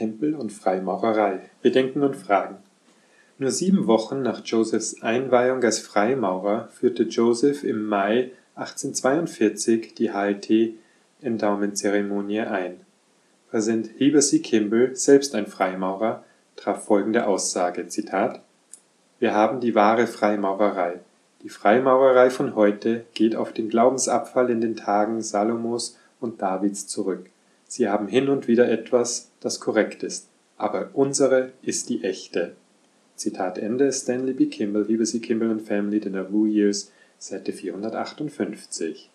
Tempel und Freimaurerei. Bedenken und Fragen. Nur sieben Wochen nach Josephs Einweihung als Freimaurer führte Joseph im Mai 1842 die HLT-Endowment-Zeremonie ein. Präsident Heber C. Kimball, selbst ein Freimaurer, traf folgende Aussage: Zitat, Wir haben die wahre Freimaurerei. Die Freimaurerei von heute geht auf den Glaubensabfall in den Tagen Salomos und Davids zurück. Sie haben hin und wieder etwas, das korrekt ist, aber unsere ist die echte. Zitat Ende Stanley B. Kimball, Heber C. Kimball and Family, The Nauvoo Years, Seite 458.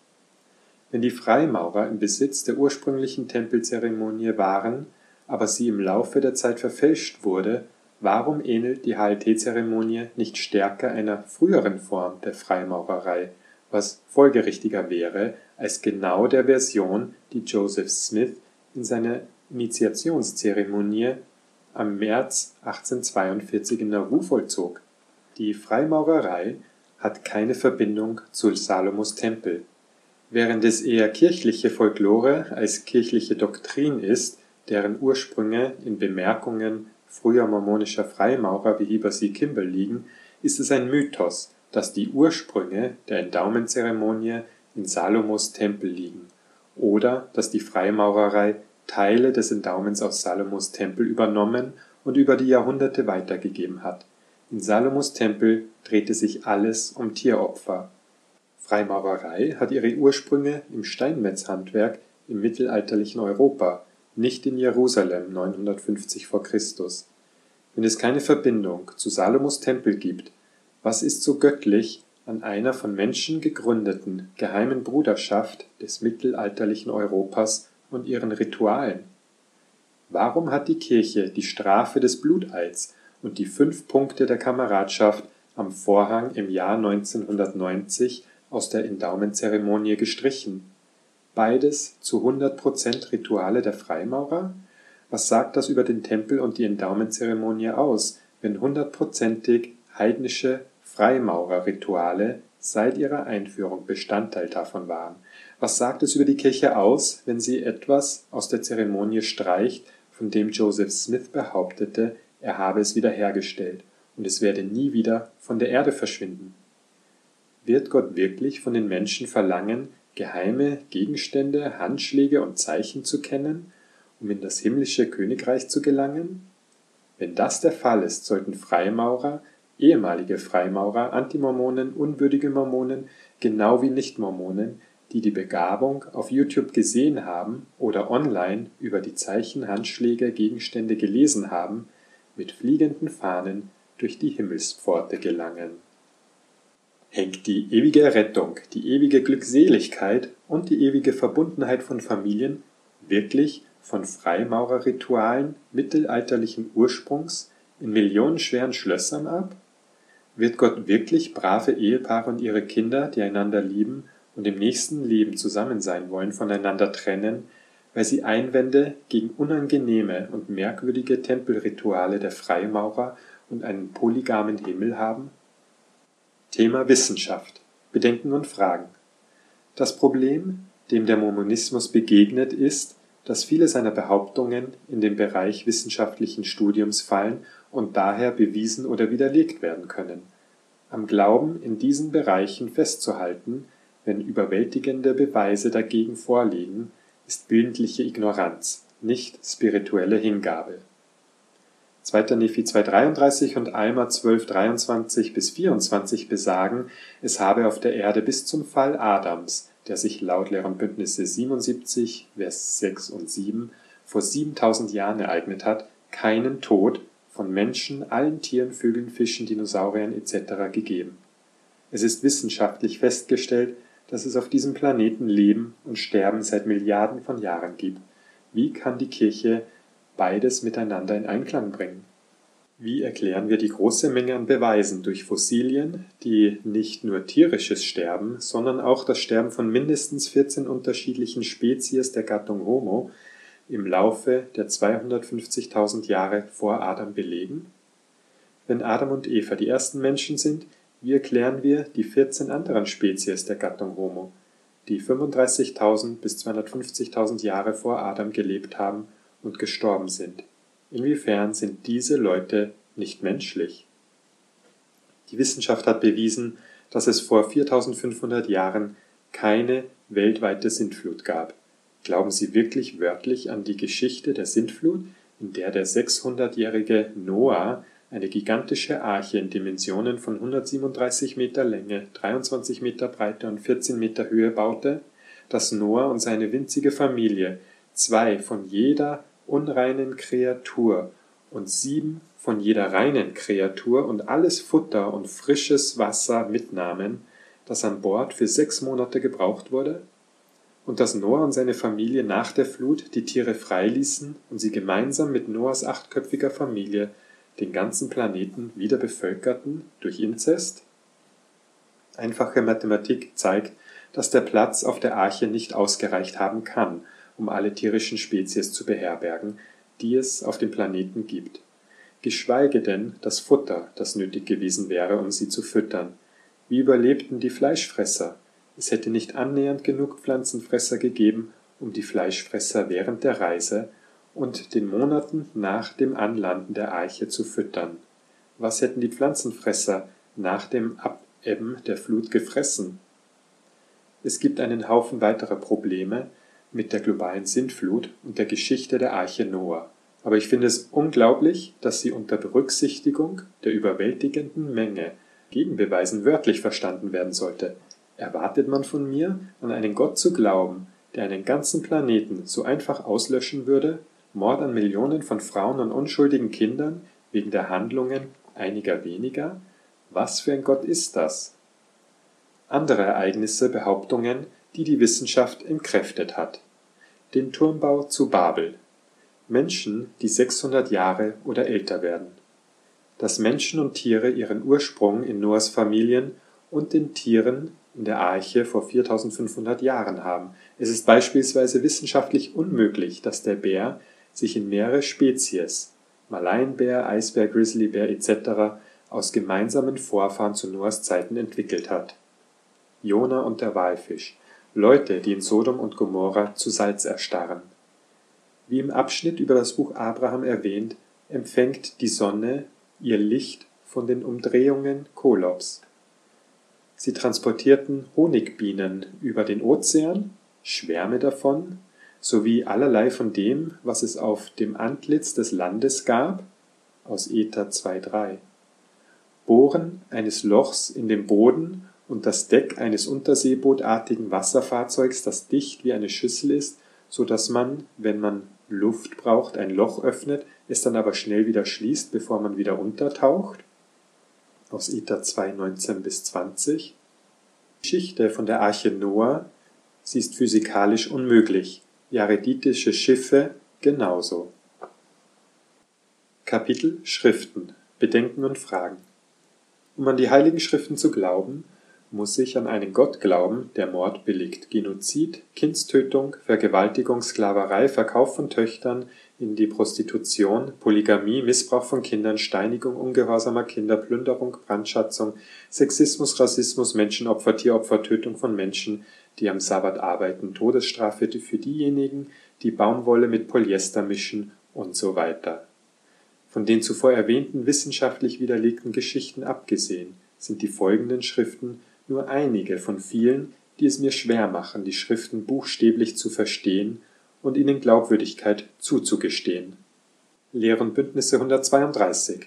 Wenn die Freimaurer im Besitz der ursprünglichen Tempelzeremonie waren, aber sie im Laufe der Zeit verfälscht wurde, warum ähnelt die HLT-Zeremonie nicht stärker einer früheren Form der Freimaurerei, was folgerichtiger wäre als genau der Version, die Joseph Smith in seiner Initiationszeremonie am März 1842 in Nauvoo vollzog. Die Freimaurerei hat keine Verbindung zu Salomos Tempel. Während es eher kirchliche Folklore als kirchliche Doktrin ist, deren Ursprünge in Bemerkungen früher mormonischer Freimaurer wie Heber C. Kimball liegen, ist es ein Mythos, dass die Ursprünge der Endowment-Zeremonie in Salomos Tempel liegen oder dass die Freimaurerei Teile des Endowments aus Salomos Tempel übernommen und über die Jahrhunderte weitergegeben hat. In Salomos Tempel drehte sich alles um Tieropfer. Freimaurerei hat ihre Ursprünge im Steinmetzhandwerk im mittelalterlichen Europa nicht in Jerusalem 950 v. Chr. Wenn es keine Verbindung zu Salomos Tempel gibt, was ist so göttlich an einer von Menschen gegründeten geheimen Bruderschaft des mittelalterlichen Europas und ihren Ritualen? Warum hat die Kirche die Strafe des Bluteids und die fünf Punkte der Kameradschaft am Vorhang im Jahr 1990 aus der Endowment-Zeremonie gestrichen beides zu 100% Rituale der Freimaurer? Was sagt das über den Tempel und die Endowment-Zeremonie aus, wenn hundertprozentig heidnische Freimaurerrituale seit ihrer Einführung Bestandteil davon waren? Was sagt es über die Kirche aus, wenn sie etwas aus der Zeremonie streicht, von dem Joseph Smith behauptete, er habe es wiederhergestellt und es werde nie wieder von der Erde verschwinden? Wird Gott wirklich von den Menschen verlangen, geheime Gegenstände, Handschläge und Zeichen zu kennen, um in das himmlische Königreich zu gelangen? Wenn das der Fall ist, sollten Freimaurer, ehemalige Freimaurer, Antimormonen, unwürdige Mormonen, genau wie Nichtmormonen, die die Begabung auf YouTube gesehen haben oder online über die Zeichen, Handschläge, Gegenstände gelesen haben, mit fliegenden Fahnen durch die Himmelspforte gelangen hängt die ewige Rettung, die ewige Glückseligkeit und die ewige Verbundenheit von Familien wirklich von Freimaurerritualen mittelalterlichen Ursprungs in millionenschweren Schlössern ab? Wird Gott wirklich brave Ehepaare und ihre Kinder, die einander lieben und im nächsten Leben zusammen sein wollen, voneinander trennen, weil sie Einwände gegen unangenehme und merkwürdige Tempelrituale der Freimaurer und einen polygamen Himmel haben? Thema Wissenschaft Bedenken und Fragen Das Problem, dem der Mormonismus begegnet, ist, dass viele seiner Behauptungen in den Bereich wissenschaftlichen Studiums fallen und daher bewiesen oder widerlegt werden können. Am Glauben in diesen Bereichen festzuhalten, wenn überwältigende Beweise dagegen vorliegen, ist bildliche Ignoranz, nicht spirituelle Hingabe 2. Nephi 2,33 und Alma 12,23 bis 24 besagen, es habe auf der Erde bis zum Fall Adams, der sich laut Lehren Bündnisse 77, Vers 6 und 7 vor 7000 Jahren ereignet hat, keinen Tod von Menschen, allen Tieren, Vögeln, Fischen, Dinosauriern etc. gegeben. Es ist wissenschaftlich festgestellt, dass es auf diesem Planeten Leben und Sterben seit Milliarden von Jahren gibt. Wie kann die Kirche beides miteinander in Einklang bringen. Wie erklären wir die große Menge an Beweisen durch Fossilien, die nicht nur tierisches Sterben, sondern auch das Sterben von mindestens 14 unterschiedlichen Spezies der Gattung Homo im Laufe der 250.000 Jahre vor Adam belegen? Wenn Adam und Eva die ersten Menschen sind, wie erklären wir die 14 anderen Spezies der Gattung Homo, die 35.000 bis 250.000 Jahre vor Adam gelebt haben und gestorben sind. Inwiefern sind diese Leute nicht menschlich? Die Wissenschaft hat bewiesen, dass es vor 4500 Jahren keine weltweite Sintflut gab. Glauben Sie wirklich wörtlich an die Geschichte der Sintflut, in der der 600-jährige Noah eine gigantische Arche in Dimensionen von 137 Meter Länge, 23 Meter Breite und 14 Meter Höhe baute, dass Noah und seine winzige Familie zwei von jeder unreinen Kreatur und sieben von jeder reinen Kreatur und alles Futter und frisches Wasser mitnahmen, das an Bord für sechs Monate gebraucht wurde? Und dass Noah und seine Familie nach der Flut die Tiere freiließen und sie gemeinsam mit Noahs achtköpfiger Familie den ganzen Planeten wieder bevölkerten durch Inzest? Einfache Mathematik zeigt, dass der Platz auf der Arche nicht ausgereicht haben kann, um alle tierischen Spezies zu beherbergen, die es auf dem Planeten gibt geschweige denn das Futter, das nötig gewesen wäre, um sie zu füttern. Wie überlebten die Fleischfresser? Es hätte nicht annähernd genug Pflanzenfresser gegeben, um die Fleischfresser während der Reise und den Monaten nach dem Anlanden der Eiche zu füttern. Was hätten die Pflanzenfresser nach dem Abebben der Flut gefressen? Es gibt einen Haufen weiterer Probleme mit der globalen Sintflut und der Geschichte der Arche Noah. Aber ich finde es unglaublich, dass sie unter Berücksichtigung der überwältigenden Menge Gegenbeweisen wörtlich verstanden werden sollte. Erwartet man von mir, an einen Gott zu glauben, der einen ganzen Planeten so einfach auslöschen würde, Mord an Millionen von Frauen und unschuldigen Kindern wegen der Handlungen einiger weniger? Was für ein Gott ist das? Andere Ereignisse, Behauptungen, die die Wissenschaft entkräftet hat. Den Turmbau zu Babel Menschen, die 600 Jahre oder älter werden. Dass Menschen und Tiere ihren Ursprung in Noahs Familien und den Tieren in der Arche vor 4500 Jahren haben. Es ist beispielsweise wissenschaftlich unmöglich, dass der Bär sich in mehrere Spezies Malaienbär, Eisbär, Grizzlybär etc. aus gemeinsamen Vorfahren zu Noahs Zeiten entwickelt hat. Jona und der Walfisch Leute, die in Sodom und Gomorra zu Salz erstarren wie im Abschnitt über das Buch Abraham erwähnt, empfängt die Sonne ihr Licht von den Umdrehungen Kolops. Sie transportierten Honigbienen über den Ozean, Schwärme davon, sowie allerlei von dem, was es auf dem Antlitz des Landes gab, aus Ether 2,3. Bohren eines Lochs in dem Boden und das Deck eines unterseebootartigen Wasserfahrzeugs, das dicht wie eine Schüssel ist, so dass man, wenn man Luft braucht, ein Loch öffnet, es dann aber schnell wieder schließt, bevor man wieder untertaucht. Aus Ether 2, 19 bis 20. Geschichte von der Arche Noah, sie ist physikalisch unmöglich. Jareditische Schiffe genauso. Kapitel Schriften, Bedenken und Fragen. Um an die Heiligen Schriften zu glauben, muss ich an einen Gott glauben, der Mord billigt, Genozid, Kindstötung, Vergewaltigung, Sklaverei, Verkauf von Töchtern in die Prostitution, Polygamie, Missbrauch von Kindern, Steinigung ungehorsamer Kinder, Plünderung, Brandschatzung, Sexismus, Rassismus, Menschenopfer, Tieropfer, Tötung von Menschen, die am Sabbat arbeiten, Todesstrafe für diejenigen, die Baumwolle mit Polyester mischen und so weiter. Von den zuvor erwähnten wissenschaftlich widerlegten Geschichten abgesehen sind die folgenden Schriften nur einige von vielen, die es mir schwer machen, die Schriften buchstäblich zu verstehen und ihnen Glaubwürdigkeit zuzugestehen. Lehren Bündnisse 132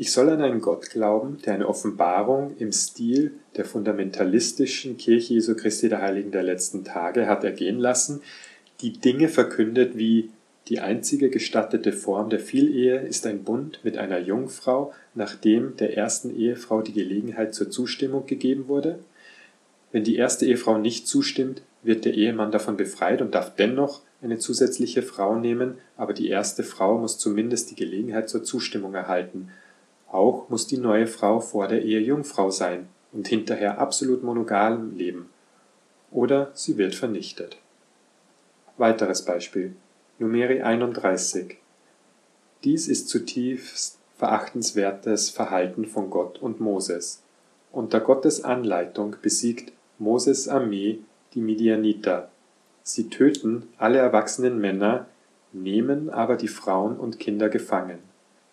Ich soll an einen Gott glauben, der eine Offenbarung im Stil der fundamentalistischen Kirche Jesu Christi der Heiligen der letzten Tage hat ergehen lassen, die Dinge verkündet wie die einzige gestattete Form der Vielehe ist ein Bund mit einer Jungfrau, nachdem der ersten Ehefrau die Gelegenheit zur Zustimmung gegeben wurde. Wenn die erste Ehefrau nicht zustimmt, wird der Ehemann davon befreit und darf dennoch eine zusätzliche Frau nehmen, aber die erste Frau muss zumindest die Gelegenheit zur Zustimmung erhalten. Auch muss die neue Frau vor der Ehe Jungfrau sein und hinterher absolut monogam leben. Oder sie wird vernichtet. Weiteres Beispiel. Numeri 31. Dies ist zutiefst verachtenswertes Verhalten von Gott und Moses. Unter Gottes Anleitung besiegt Moses Armee die Midianiter. Sie töten alle erwachsenen Männer, nehmen aber die Frauen und Kinder gefangen.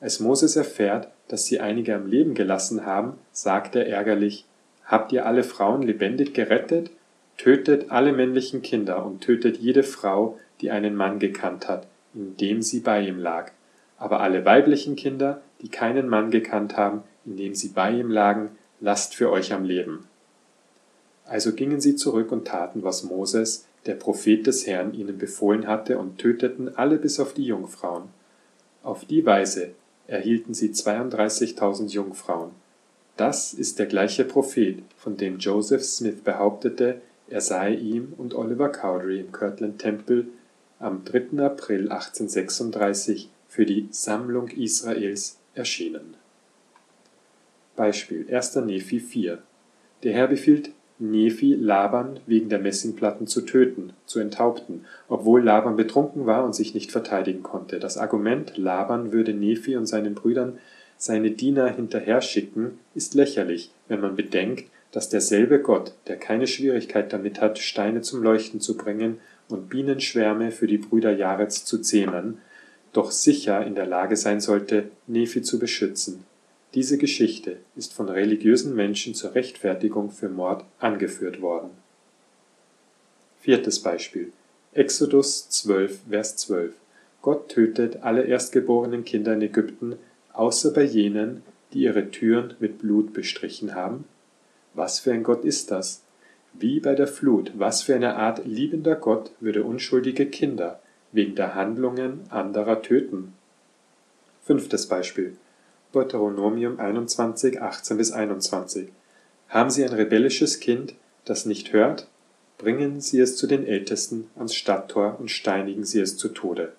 Als Moses erfährt, dass sie einige am Leben gelassen haben, sagt er ärgerlich, Habt ihr alle Frauen lebendig gerettet? Tötet alle männlichen Kinder und tötet jede Frau, die einen Mann gekannt hat, indem sie bei ihm lag. Aber alle weiblichen Kinder, die keinen Mann gekannt haben, indem sie bei ihm lagen, lasst für euch am Leben. Also gingen sie zurück und taten, was Moses, der Prophet des Herrn, ihnen befohlen hatte, und töteten alle bis auf die Jungfrauen. Auf die Weise erhielten sie 32.000 Jungfrauen. Das ist der gleiche Prophet, von dem Joseph Smith behauptete, er sei ihm und Oliver Cowdery im Kirtland Temple am 3. April 1836 für die Sammlung Israels erschienen. Beispiel 1. Nephi 4 Der Herr befiehlt Nephi, Laban wegen der Messingplatten zu töten, zu enthaupten, obwohl Laban betrunken war und sich nicht verteidigen konnte. Das Argument, Laban würde Nephi und seinen Brüdern seine Diener hinterher schicken, ist lächerlich, wenn man bedenkt, dass derselbe Gott, der keine Schwierigkeit damit hat, Steine zum Leuchten zu bringen und Bienenschwärme für die Brüder Jarets zu zähmen, doch sicher in der Lage sein sollte, Nephi zu beschützen diese Geschichte ist von religiösen Menschen zur Rechtfertigung für Mord angeführt worden. Viertes Beispiel. Exodus 12, Vers 12. Gott tötet alle erstgeborenen Kinder in Ägypten, außer bei jenen, die ihre Türen mit Blut bestrichen haben? Was für ein Gott ist das? Wie bei der Flut, was für eine Art liebender Gott würde unschuldige Kinder wegen der Handlungen anderer töten? Fünftes Beispiel. Deuteronomium 21, 18 bis 21. Haben Sie ein rebellisches Kind, das nicht hört? Bringen Sie es zu den Ältesten ans Stadttor und steinigen Sie es zu Tode.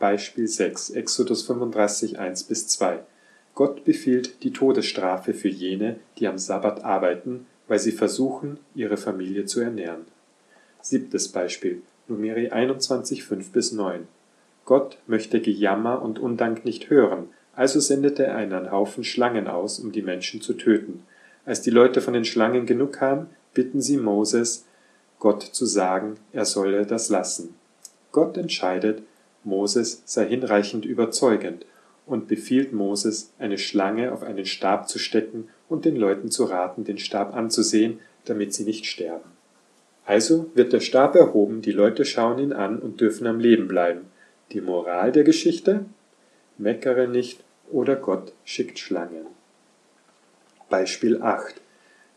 Beispiel 6, Exodus 35, 1 bis 2. Gott befiehlt die Todesstrafe für jene, die am Sabbat arbeiten, weil sie versuchen, ihre Familie zu ernähren. Siebtes Beispiel, Numeri 21, 5 bis 9. Gott möchte Gejammer und Undank nicht hören, also sendete er einen Haufen Schlangen aus, um die Menschen zu töten. Als die Leute von den Schlangen genug haben, bitten sie Moses, Gott zu sagen, er solle das lassen. Gott entscheidet, Moses sei hinreichend überzeugend und befiehlt Moses, eine Schlange auf einen Stab zu stecken und den Leuten zu raten, den Stab anzusehen, damit sie nicht sterben. Also wird der Stab erhoben, die Leute schauen ihn an und dürfen am Leben bleiben. Die Moral der Geschichte? Meckere nicht oder Gott schickt Schlangen. Beispiel 8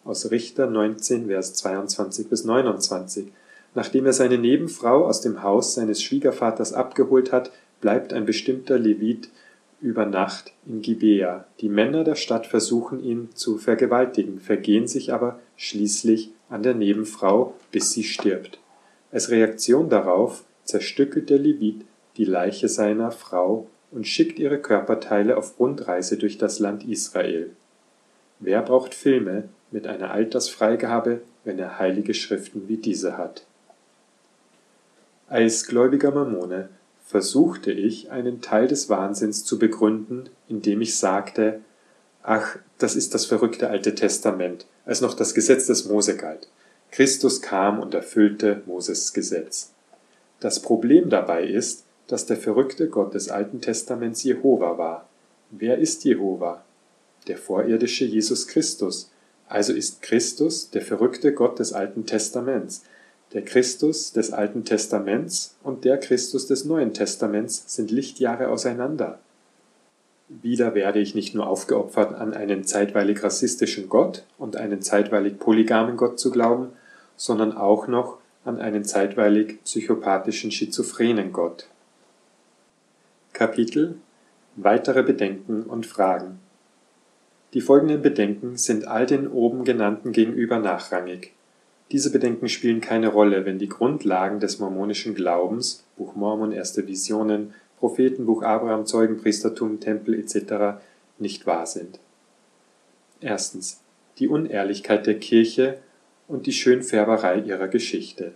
aus Richter 19, Vers 22 bis 29. Nachdem er seine Nebenfrau aus dem Haus seines Schwiegervaters abgeholt hat, bleibt ein bestimmter Levit über Nacht in Gibea. Die Männer der Stadt versuchen ihn zu vergewaltigen, vergehen sich aber schließlich an der Nebenfrau, bis sie stirbt. Als Reaktion darauf zerstückelt der Levit die Leiche seiner Frau und schickt ihre Körperteile auf Rundreise durch das Land Israel. Wer braucht Filme mit einer Altersfreigabe, wenn er heilige Schriften wie diese hat? Als gläubiger Mormone versuchte ich, einen Teil des Wahnsinns zu begründen, indem ich sagte, ach, das ist das verrückte Alte Testament, als noch das Gesetz des Mose galt. Christus kam und erfüllte Moses Gesetz. Das Problem dabei ist, dass der verrückte Gott des Alten Testaments Jehova war. Wer ist Jehova? Der vorirdische Jesus Christus. Also ist Christus der verrückte Gott des Alten Testaments. Der Christus des Alten Testaments und der Christus des Neuen Testaments sind Lichtjahre auseinander. Wieder werde ich nicht nur aufgeopfert, an einen zeitweilig rassistischen Gott und einen zeitweilig polygamen Gott zu glauben, sondern auch noch an einen zeitweilig psychopathischen schizophrenen Gott. Kapitel Weitere Bedenken und Fragen Die folgenden Bedenken sind all den oben genannten gegenüber nachrangig. Diese Bedenken spielen keine Rolle, wenn die Grundlagen des mormonischen Glaubens Buch Mormon, Erste Visionen, Prophetenbuch Abraham, Zeugenpriestertum, Tempel etc. nicht wahr sind. Erstens. Die Unehrlichkeit der Kirche und die Schönfärberei ihrer Geschichte.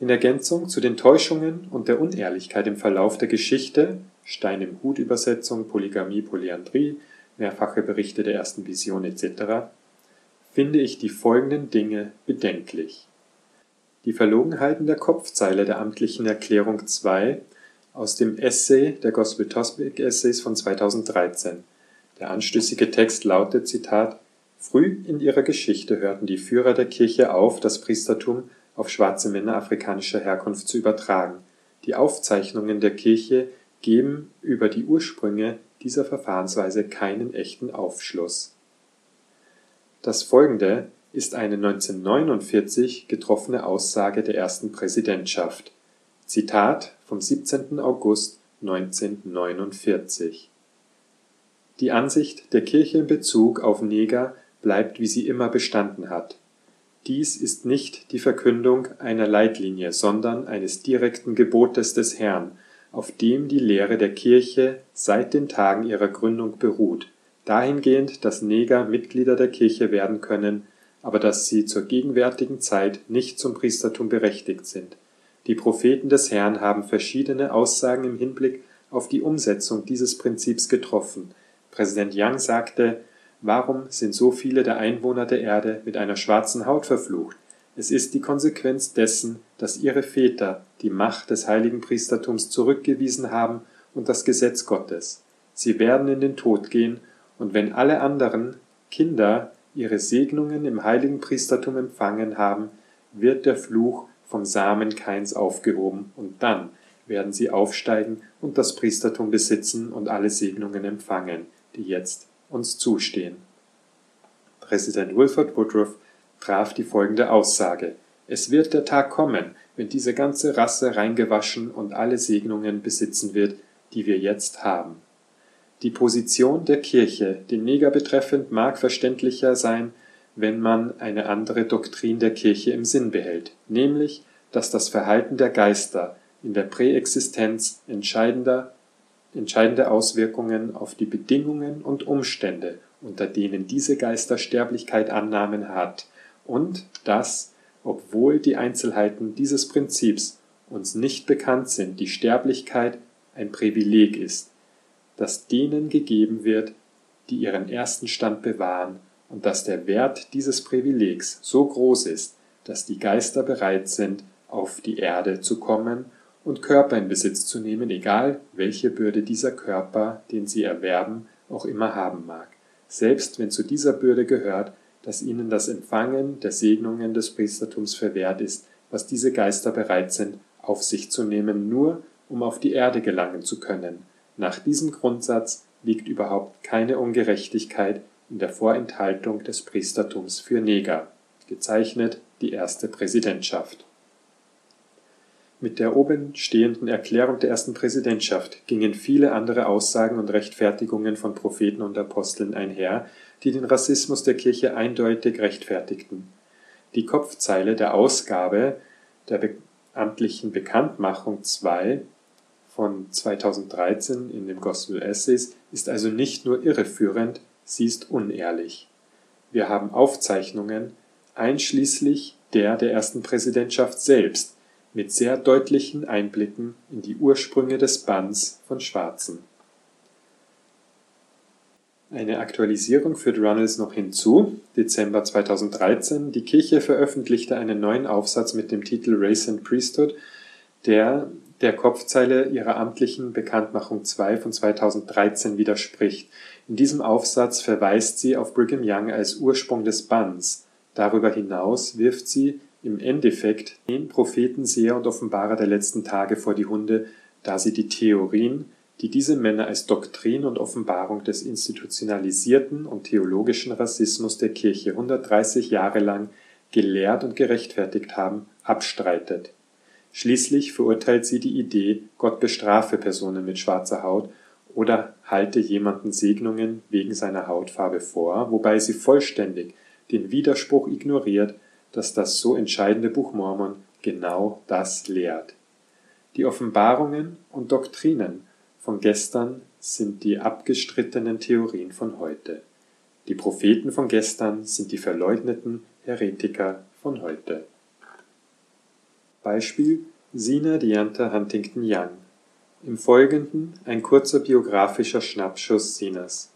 In Ergänzung zu den Täuschungen und der Unehrlichkeit im Verlauf der Geschichte (Stein im Hut-Übersetzung, Polygamie, Polyandrie, mehrfache Berichte der ersten Vision etc.) finde ich die folgenden Dinge bedenklich: Die Verlogenheiten der Kopfzeile der amtlichen Erklärung 2 aus dem Essay der Gospel Topic Essays von 2013. Der anstößige Text lautet: Zitat Früh in ihrer Geschichte hörten die Führer der Kirche auf, das Priestertum auf schwarze Männer afrikanischer Herkunft zu übertragen. Die Aufzeichnungen der Kirche geben über die Ursprünge dieser Verfahrensweise keinen echten Aufschluss. Das folgende ist eine 1949 getroffene Aussage der ersten Präsidentschaft. Zitat vom 17. August 1949 Die Ansicht der Kirche in Bezug auf Neger bleibt, wie sie immer bestanden hat. Dies ist nicht die Verkündung einer Leitlinie, sondern eines direkten Gebotes des Herrn, auf dem die Lehre der Kirche seit den Tagen ihrer Gründung beruht, dahingehend, dass Neger Mitglieder der Kirche werden können, aber dass sie zur gegenwärtigen Zeit nicht zum Priestertum berechtigt sind. Die Propheten des Herrn haben verschiedene Aussagen im Hinblick auf die Umsetzung dieses Prinzips getroffen. Präsident Young sagte, Warum sind so viele der Einwohner der Erde mit einer schwarzen Haut verflucht? Es ist die Konsequenz dessen, dass ihre Väter die Macht des heiligen Priestertums zurückgewiesen haben und das Gesetz Gottes. Sie werden in den Tod gehen, und wenn alle anderen Kinder ihre Segnungen im heiligen Priestertum empfangen haben, wird der Fluch vom Samen Kains aufgehoben, und dann werden sie aufsteigen und das Priestertum besitzen und alle Segnungen empfangen, die jetzt uns zustehen. Präsident Wilford Woodruff traf die folgende Aussage Es wird der Tag kommen, wenn diese ganze Rasse reingewaschen und alle Segnungen besitzen wird, die wir jetzt haben. Die Position der Kirche, den Neger betreffend, mag verständlicher sein, wenn man eine andere Doktrin der Kirche im Sinn behält, nämlich, dass das Verhalten der Geister in der Präexistenz entscheidender, entscheidende Auswirkungen auf die Bedingungen und Umstände, unter denen diese Geister Sterblichkeit annahmen hat, und dass, obwohl die Einzelheiten dieses Prinzips uns nicht bekannt sind, die Sterblichkeit ein Privileg ist, das denen gegeben wird, die ihren ersten Stand bewahren, und dass der Wert dieses Privilegs so groß ist, dass die Geister bereit sind, auf die Erde zu kommen und Körper in Besitz zu nehmen, egal welche Bürde dieser Körper, den sie erwerben, auch immer haben mag, selbst wenn zu dieser Bürde gehört, dass ihnen das Empfangen der Segnungen des Priestertums verwehrt ist, was diese Geister bereit sind, auf sich zu nehmen, nur um auf die Erde gelangen zu können. Nach diesem Grundsatz liegt überhaupt keine Ungerechtigkeit in der Vorenthaltung des Priestertums für Neger. Gezeichnet die erste Präsidentschaft. Mit der oben stehenden Erklärung der ersten Präsidentschaft gingen viele andere Aussagen und Rechtfertigungen von Propheten und Aposteln einher, die den Rassismus der Kirche eindeutig rechtfertigten. Die Kopfzeile der Ausgabe der amtlichen Bekanntmachung 2 von 2013 in dem Gospel Essays ist also nicht nur irreführend, sie ist unehrlich. Wir haben Aufzeichnungen, einschließlich der der ersten Präsidentschaft selbst, mit sehr deutlichen Einblicken in die Ursprünge des Banns von Schwarzen. Eine Aktualisierung führt Runnels noch hinzu. Dezember 2013. Die Kirche veröffentlichte einen neuen Aufsatz mit dem Titel Race and Priesthood, der der Kopfzeile ihrer amtlichen Bekanntmachung 2 von 2013 widerspricht. In diesem Aufsatz verweist sie auf Brigham Young als Ursprung des Banns. Darüber hinaus wirft sie im Endeffekt den Propheten, Seher und Offenbarer der letzten Tage vor die Hunde, da sie die Theorien, die diese Männer als Doktrin und Offenbarung des institutionalisierten und theologischen Rassismus der Kirche 130 Jahre lang gelehrt und gerechtfertigt haben, abstreitet. Schließlich verurteilt sie die Idee, Gott bestrafe Personen mit schwarzer Haut oder halte jemanden Segnungen wegen seiner Hautfarbe vor, wobei sie vollständig den Widerspruch ignoriert, dass das so entscheidende Buch Mormon genau das lehrt. Die Offenbarungen und Doktrinen von gestern sind die abgestrittenen Theorien von heute. Die Propheten von gestern sind die verleugneten Heretiker von heute. Beispiel Sina Dianta Huntington Young. Im Folgenden ein kurzer biografischer Schnappschuss Sinas.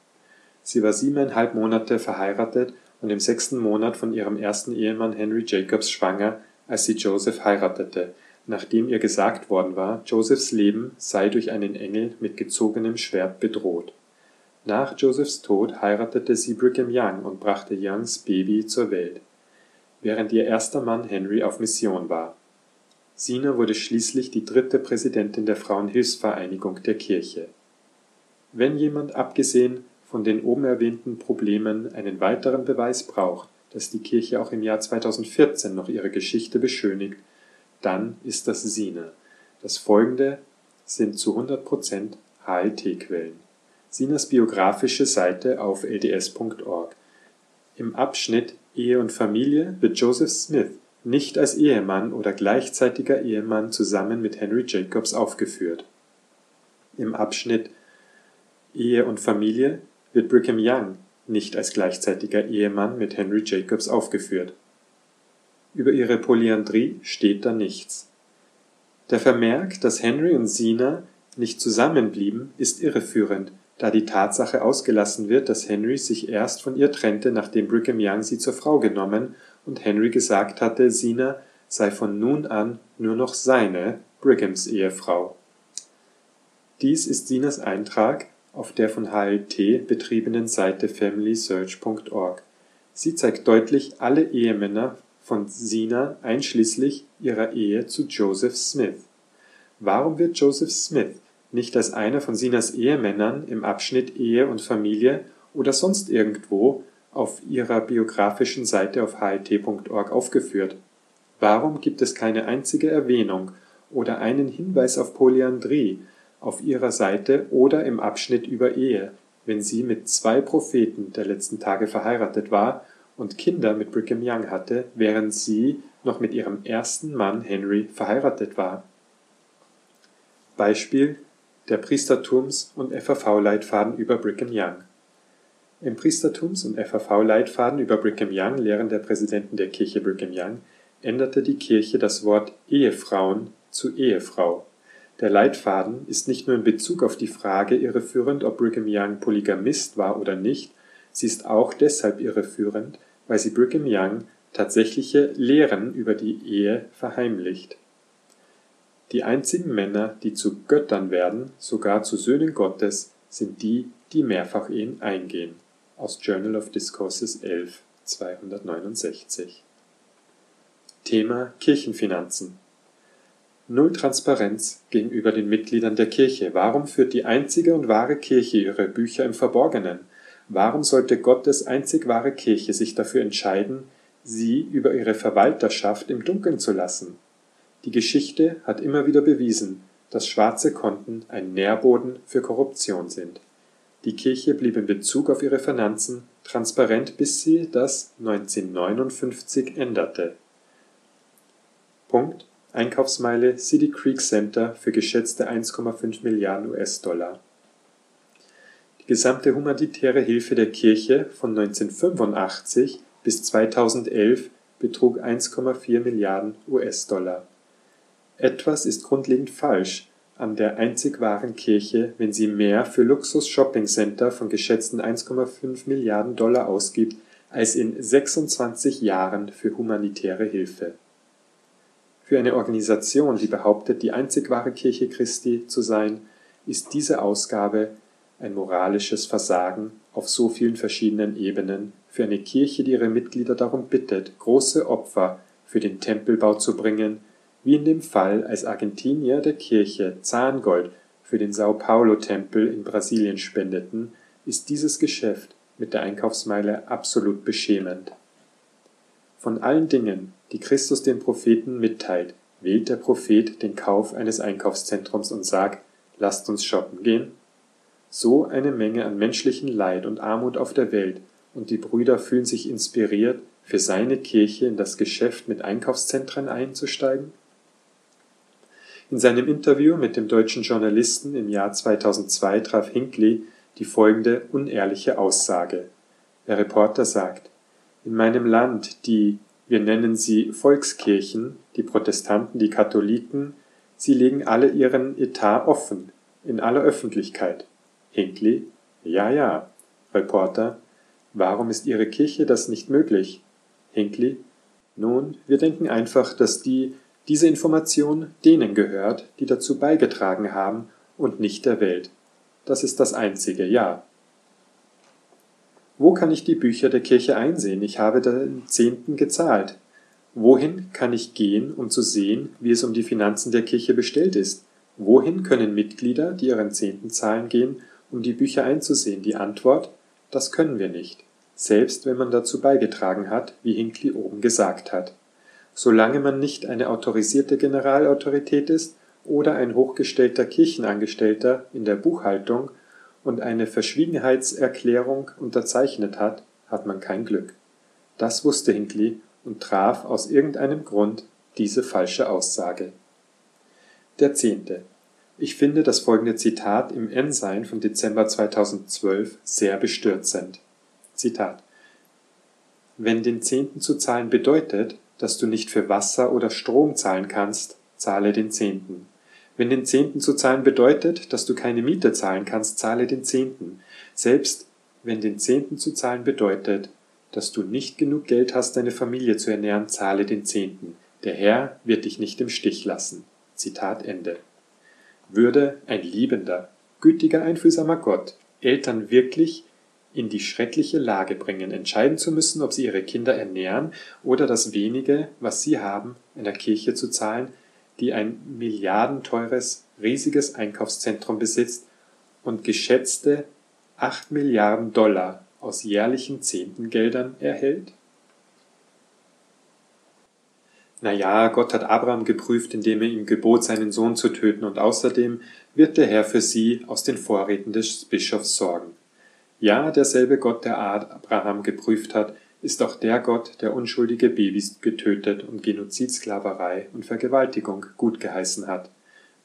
Sie war siebeneinhalb Monate verheiratet und im sechsten Monat von ihrem ersten Ehemann Henry Jacobs schwanger, als sie Joseph heiratete, nachdem ihr gesagt worden war, Josephs Leben sei durch einen Engel mit gezogenem Schwert bedroht. Nach Josephs Tod heiratete sie Brigham Young und brachte Youngs Baby zur Welt, während ihr erster Mann Henry auf Mission war. Sina wurde schließlich die dritte Präsidentin der Frauenhilfsvereinigung der Kirche. Wenn jemand abgesehen von den oben erwähnten Problemen einen weiteren Beweis braucht, dass die Kirche auch im Jahr 2014 noch ihre Geschichte beschönigt, dann ist das Sina. Das folgende sind zu 100% HLT-Quellen. Sinas biografische Seite auf lds.org. Im Abschnitt Ehe und Familie wird Joseph Smith nicht als Ehemann oder gleichzeitiger Ehemann zusammen mit Henry Jacobs aufgeführt. Im Abschnitt Ehe und Familie wird Brigham Young nicht als gleichzeitiger Ehemann mit Henry Jacobs aufgeführt. Über ihre Polyandrie steht da nichts. Der Vermerk, dass Henry und Sina nicht zusammenblieben, ist irreführend, da die Tatsache ausgelassen wird, dass Henry sich erst von ihr trennte, nachdem Brigham Young sie zur Frau genommen und Henry gesagt hatte, Sina sei von nun an nur noch seine, Brighams Ehefrau. Dies ist Sinas Eintrag auf der von HLT betriebenen Seite familysearch.org. Sie zeigt deutlich alle Ehemänner von Sina einschließlich ihrer Ehe zu Joseph Smith. Warum wird Joseph Smith nicht als einer von Sinas Ehemännern im Abschnitt Ehe und Familie oder sonst irgendwo auf ihrer biografischen Seite auf hlt.org aufgeführt? Warum gibt es keine einzige Erwähnung oder einen Hinweis auf Polyandrie auf ihrer Seite oder im Abschnitt über Ehe, wenn sie mit zwei Propheten der letzten Tage verheiratet war und Kinder mit Brigham Young hatte, während sie noch mit ihrem ersten Mann Henry verheiratet war. Beispiel der Priestertums- und FAV-Leitfaden über Brigham Young. Im Priestertums- und FAV-Leitfaden über Brigham Young Lehren der Präsidenten der Kirche Brigham Young änderte die Kirche das Wort Ehefrauen zu Ehefrau der Leitfaden ist nicht nur in Bezug auf die Frage irreführend, ob Brigham Young Polygamist war oder nicht, sie ist auch deshalb irreführend, weil sie Brigham Young tatsächliche Lehren über die Ehe verheimlicht. Die einzigen Männer, die zu Göttern werden, sogar zu Söhnen Gottes, sind die, die Mehrfachehen eingehen. Aus Journal of Discourses 11, 269. Thema Kirchenfinanzen Null Transparenz gegenüber den Mitgliedern der Kirche. Warum führt die einzige und wahre Kirche ihre Bücher im Verborgenen? Warum sollte Gottes einzig wahre Kirche sich dafür entscheiden, sie über ihre Verwalterschaft im Dunkeln zu lassen? Die Geschichte hat immer wieder bewiesen, dass schwarze Konten ein Nährboden für Korruption sind. Die Kirche blieb in Bezug auf ihre Finanzen transparent, bis sie das 1959 änderte. Punkt Einkaufsmeile City Creek Center für geschätzte 1,5 Milliarden US-Dollar. Die gesamte humanitäre Hilfe der Kirche von 1985 bis 2011 betrug 1,4 Milliarden US-Dollar. Etwas ist grundlegend falsch an der einzig wahren Kirche, wenn sie mehr für Luxus-Shopping-Center von geschätzten 1,5 Milliarden Dollar ausgibt, als in 26 Jahren für humanitäre Hilfe für eine Organisation, die behauptet, die einzig wahre Kirche Christi zu sein, ist diese Ausgabe ein moralisches Versagen auf so vielen verschiedenen Ebenen für eine Kirche, die ihre Mitglieder darum bittet, große Opfer für den Tempelbau zu bringen, wie in dem Fall, als Argentinier der Kirche Zahngold für den Sao Paulo-Tempel in Brasilien spendeten, ist dieses Geschäft mit der Einkaufsmeile absolut beschämend. Von allen Dingen, die Christus den Propheten mitteilt, wählt der Prophet den Kauf eines Einkaufszentrums und sagt, lasst uns shoppen gehen? So eine Menge an menschlichen Leid und Armut auf der Welt, und die Brüder fühlen sich inspiriert, für seine Kirche in das Geschäft mit Einkaufszentren einzusteigen? In seinem Interview mit dem deutschen Journalisten im Jahr 2002 traf Hinckley die folgende unehrliche Aussage. Der Reporter sagt, in meinem Land, die, wir nennen sie Volkskirchen, die Protestanten, die Katholiken, sie legen alle ihren Etat offen, in aller Öffentlichkeit. Hinckley, ja, ja. Reporter, warum ist Ihre Kirche das nicht möglich? Hinckley, Nun, wir denken einfach, dass die, diese Information denen gehört, die dazu beigetragen haben und nicht der Welt. Das ist das einzige, ja. Wo kann ich die Bücher der Kirche einsehen? Ich habe den Zehnten gezahlt. Wohin kann ich gehen, um zu sehen, wie es um die Finanzen der Kirche bestellt ist? Wohin können Mitglieder, die ihren Zehnten zahlen, gehen, um die Bücher einzusehen? Die Antwort, das können wir nicht, selbst wenn man dazu beigetragen hat, wie Hinckley oben gesagt hat. Solange man nicht eine autorisierte Generalautorität ist oder ein hochgestellter Kirchenangestellter in der Buchhaltung und eine Verschwiegenheitserklärung unterzeichnet hat, hat man kein Glück. Das wusste Hinckley und traf aus irgendeinem Grund diese falsche Aussage. Der Zehnte. Ich finde das folgende Zitat im Ensign von Dezember 2012 sehr bestürzend. Zitat. Wenn den Zehnten zu zahlen bedeutet, dass du nicht für Wasser oder Strom zahlen kannst, zahle den Zehnten. Wenn den Zehnten zu zahlen bedeutet, dass du keine Miete zahlen kannst, zahle den Zehnten. Selbst wenn den Zehnten zu zahlen bedeutet, dass du nicht genug Geld hast, deine Familie zu ernähren, zahle den Zehnten. Der Herr wird dich nicht im Stich lassen. Zitat Ende. Würde ein liebender, gütiger, einfühlsamer Gott Eltern wirklich in die schreckliche Lage bringen, entscheiden zu müssen, ob sie ihre Kinder ernähren oder das wenige, was sie haben, einer Kirche zu zahlen, die ein milliardenteures, riesiges Einkaufszentrum besitzt und geschätzte 8 Milliarden Dollar aus jährlichen Zehntengeldern erhält? Naja, Gott hat Abraham geprüft, indem er ihm gebot, seinen Sohn zu töten, und außerdem wird der Herr für sie aus den Vorräten des Bischofs sorgen. Ja, derselbe Gott, der Abraham geprüft hat, ist auch der Gott, der unschuldige Babys getötet und Genozidsklaverei und Vergewaltigung gutgeheißen hat.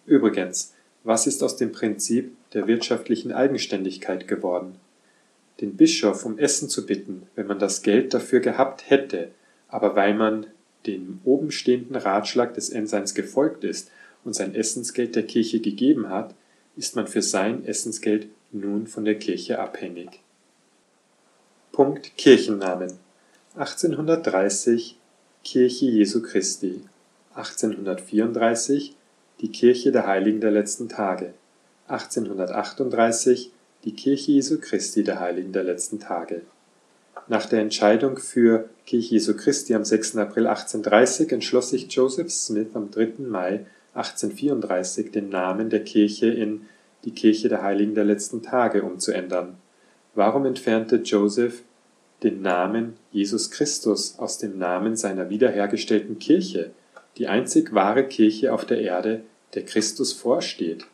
Übrigens, was ist aus dem Prinzip der wirtschaftlichen Eigenständigkeit geworden? Den Bischof um Essen zu bitten, wenn man das Geld dafür gehabt hätte, aber weil man dem obenstehenden Ratschlag des Ensigns gefolgt ist und sein Essensgeld der Kirche gegeben hat, ist man für sein Essensgeld nun von der Kirche abhängig. Punkt Kirchennamen 1830 Kirche Jesu Christi 1834 die Kirche der Heiligen der letzten Tage 1838 die Kirche Jesu Christi der Heiligen der letzten Tage nach der Entscheidung für Kirche Jesu Christi am 6. April 1830 entschloss sich Joseph Smith am 3. Mai 1834 den Namen der Kirche in die Kirche der Heiligen der letzten Tage umzuändern. Warum entfernte Joseph den Namen Jesus Christus aus dem Namen seiner wiederhergestellten Kirche, die einzig wahre Kirche auf der Erde, der Christus vorsteht?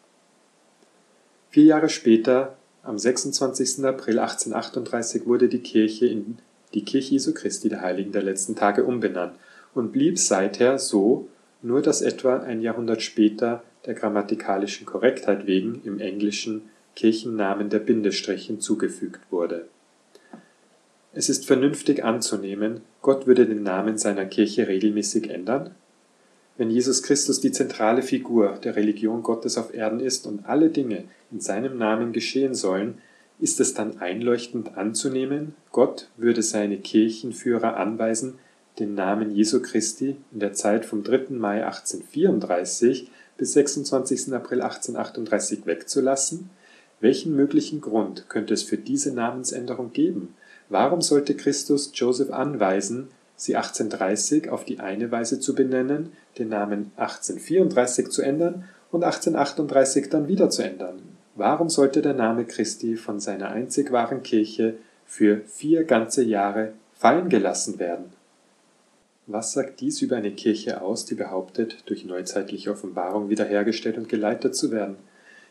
Vier Jahre später am 26. April 1838 wurde die Kirche in die Kirche Jesu Christi der Heiligen der letzten Tage umbenannt und blieb seither so, nur dass etwa ein Jahrhundert später der grammatikalischen Korrektheit wegen im Englischen Kirchennamen der Bindestrich hinzugefügt wurde. Es ist vernünftig anzunehmen, Gott würde den Namen seiner Kirche regelmäßig ändern? Wenn Jesus Christus die zentrale Figur der Religion Gottes auf Erden ist und alle Dinge in seinem Namen geschehen sollen, ist es dann einleuchtend anzunehmen, Gott würde seine Kirchenführer anweisen, den Namen Jesu Christi in der Zeit vom 3. Mai 1834 bis 26. April 1838 wegzulassen? Welchen möglichen Grund könnte es für diese Namensänderung geben? Warum sollte Christus Joseph anweisen, sie 1830 auf die eine Weise zu benennen, den Namen 1834 zu ändern und 1838 dann wieder zu ändern. Warum sollte der Name Christi von seiner einzig wahren Kirche für vier ganze Jahre fallen gelassen werden? Was sagt dies über eine Kirche aus, die behauptet, durch neuzeitliche Offenbarung wiederhergestellt und geleitet zu werden?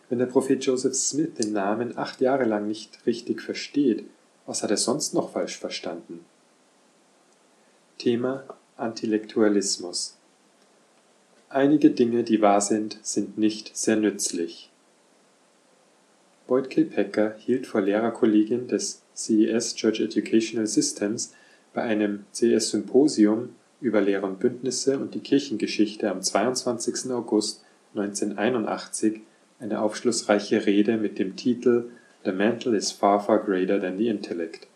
Wenn der Prophet Joseph Smith den Namen acht Jahre lang nicht richtig versteht, was hat er sonst noch falsch verstanden? Thema Antillektualismus Einige Dinge, die wahr sind, sind nicht sehr nützlich. Boyd K. Packer hielt vor Lehrerkollegien des CES Church Educational Systems bei einem CES-Symposium über Lehre und Bündnisse und die Kirchengeschichte am 22. August 1981 eine aufschlussreiche Rede mit dem Titel The Mental is far far greater than the intellect.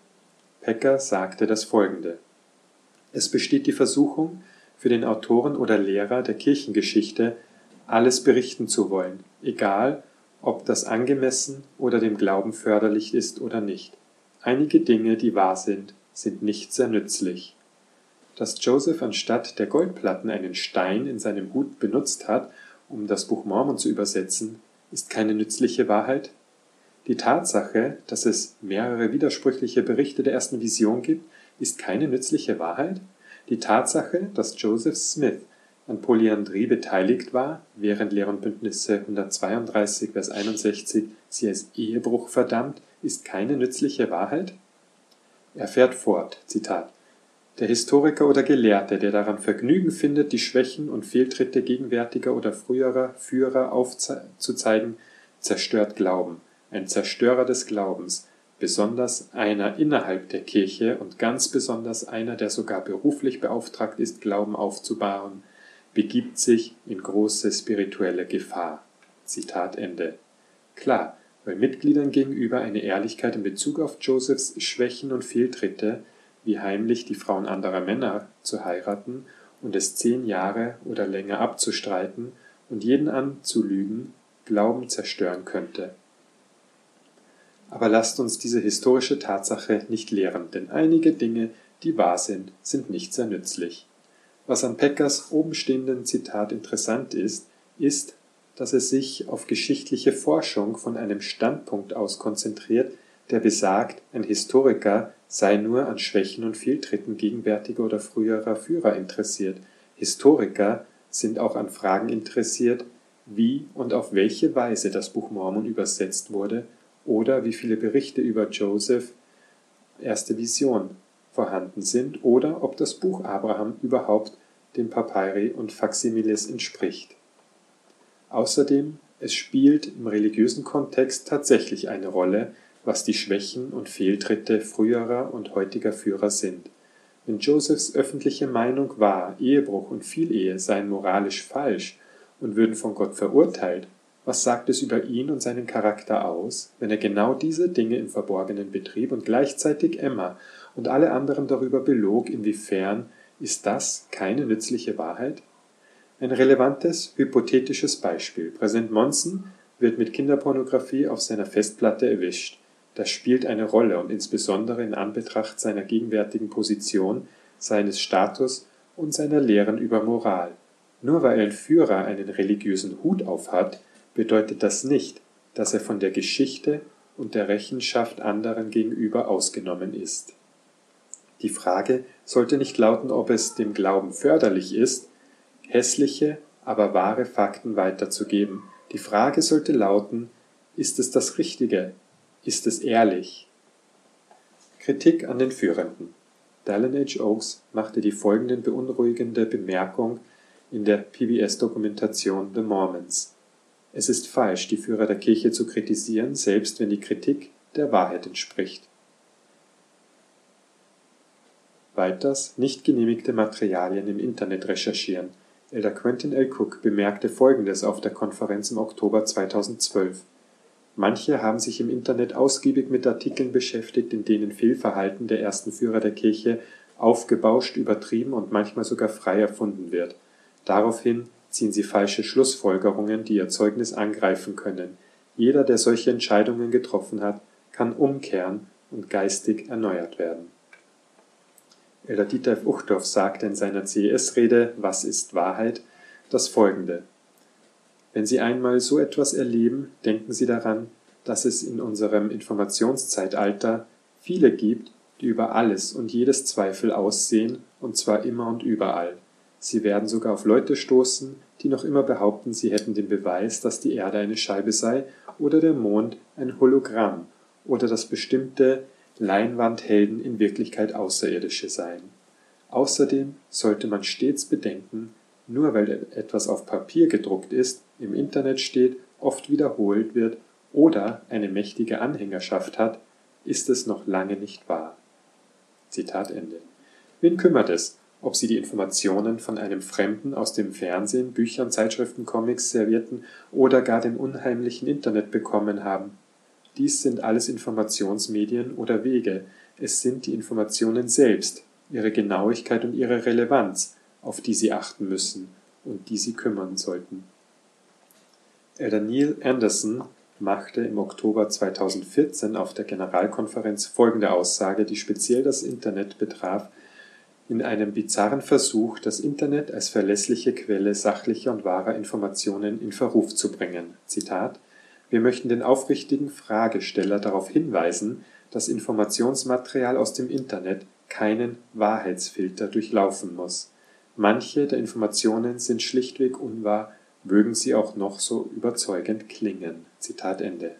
Packer sagte das folgende Es besteht die Versuchung, für den Autoren oder Lehrer der Kirchengeschichte alles berichten zu wollen, egal ob das angemessen oder dem Glauben förderlich ist oder nicht. Einige Dinge, die wahr sind, sind nicht sehr nützlich. Dass Joseph anstatt der Goldplatten einen Stein in seinem Hut benutzt hat, um das Buch Mormon zu übersetzen, ist keine nützliche Wahrheit? Die Tatsache, dass es mehrere widersprüchliche Berichte der ersten Vision gibt, ist keine nützliche Wahrheit? Die Tatsache, dass Joseph Smith an Polyandrie beteiligt war, während Lehr Bündnisse 132, Vers 61 sie als Ehebruch verdammt, ist keine nützliche Wahrheit? Er fährt fort, Zitat, der Historiker oder Gelehrte, der daran Vergnügen findet, die Schwächen und Fehltritte gegenwärtiger oder früherer Führer aufzuzeigen, zerstört Glauben, ein Zerstörer des Glaubens, besonders einer innerhalb der Kirche und ganz besonders einer, der sogar beruflich beauftragt ist, Glauben aufzubauen, begibt sich in große spirituelle Gefahr. Zitat Ende. Klar, weil Mitgliedern gegenüber eine Ehrlichkeit in Bezug auf Josephs Schwächen und Fehltritte, wie heimlich die Frauen anderer Männer zu heiraten und es zehn Jahre oder länger abzustreiten und jeden anzulügen, Glauben zerstören könnte. Aber lasst uns diese historische Tatsache nicht lehren, denn einige Dinge, die wahr sind, sind nicht sehr nützlich. Was an Peckers obenstehenden Zitat interessant ist, ist, dass es sich auf geschichtliche Forschung von einem Standpunkt aus konzentriert, der besagt, ein Historiker sei nur an Schwächen und Fehltritten gegenwärtiger oder früherer Führer interessiert. Historiker sind auch an Fragen interessiert, wie und auf welche Weise das Buch Mormon übersetzt wurde oder wie viele Berichte über Joseph erste Vision vorhanden sind oder ob das Buch Abraham überhaupt dem Papyri und Faximiles entspricht. Außerdem, es spielt im religiösen Kontext tatsächlich eine Rolle, was die Schwächen und Fehltritte früherer und heutiger Führer sind. Wenn Josephs öffentliche Meinung war, Ehebruch und Vielehe seien moralisch falsch und würden von Gott verurteilt, was sagt es über ihn und seinen Charakter aus, wenn er genau diese Dinge im Verborgenen betrieb und gleichzeitig Emma und alle anderen darüber belog, inwiefern ist das keine nützliche Wahrheit? Ein relevantes, hypothetisches Beispiel. Präsident Monson wird mit Kinderpornografie auf seiner Festplatte erwischt. Das spielt eine Rolle und insbesondere in Anbetracht seiner gegenwärtigen Position, seines Status und seiner Lehren über Moral. Nur weil ein Führer einen religiösen Hut aufhat, bedeutet das nicht, dass er von der Geschichte und der Rechenschaft anderen gegenüber ausgenommen ist. Die Frage sollte nicht lauten, ob es dem Glauben förderlich ist, hässliche, aber wahre Fakten weiterzugeben. Die Frage sollte lauten, ist es das Richtige? Ist es ehrlich? Kritik an den Führenden. Dallin H. Oaks machte die folgende beunruhigende Bemerkung in der PBS-Dokumentation The Mormons. Es ist falsch, die Führer der Kirche zu kritisieren, selbst wenn die Kritik der Wahrheit entspricht. Weiters nicht genehmigte Materialien im Internet recherchieren. Elder Quentin L. Cook bemerkte Folgendes auf der Konferenz im Oktober 2012: Manche haben sich im Internet ausgiebig mit Artikeln beschäftigt, in denen Fehlverhalten der ersten Führer der Kirche aufgebauscht, übertrieben und manchmal sogar frei erfunden wird. Daraufhin ziehen sie falsche Schlussfolgerungen, die ihr Zeugnis angreifen können. Jeder, der solche Entscheidungen getroffen hat, kann umkehren und geistig erneuert werden. Elder Dieter F. Uchtdorf sagte in seiner CES-Rede Was ist Wahrheit? das folgende. Wenn Sie einmal so etwas erleben, denken Sie daran, dass es in unserem Informationszeitalter viele gibt, die über alles und jedes Zweifel aussehen, und zwar immer und überall. Sie werden sogar auf Leute stoßen, die noch immer behaupten, sie hätten den Beweis, dass die Erde eine Scheibe sei oder der Mond ein Hologramm oder dass bestimmte Leinwandhelden in Wirklichkeit Außerirdische seien. Außerdem sollte man stets bedenken, nur weil etwas auf Papier gedruckt ist, im Internet steht, oft wiederholt wird oder eine mächtige Anhängerschaft hat, ist es noch lange nicht wahr. Zitat Ende. Wen kümmert es, ob sie die Informationen von einem Fremden aus dem Fernsehen, Büchern, Zeitschriften, Comics, Servierten oder gar dem unheimlichen Internet bekommen haben. Dies sind alles Informationsmedien oder Wege, es sind die Informationen selbst, ihre Genauigkeit und ihre Relevanz, auf die sie achten müssen und die sie kümmern sollten. Elder Neil Anderson machte im Oktober 2014 auf der Generalkonferenz folgende Aussage, die speziell das Internet betraf, in einem bizarren Versuch, das Internet als verlässliche Quelle sachlicher und wahrer Informationen in Verruf zu bringen. Zitat Wir möchten den aufrichtigen Fragesteller darauf hinweisen, dass Informationsmaterial aus dem Internet keinen Wahrheitsfilter durchlaufen muss. Manche der Informationen sind schlichtweg unwahr mögen sie auch noch so überzeugend klingen. Zitat Ende.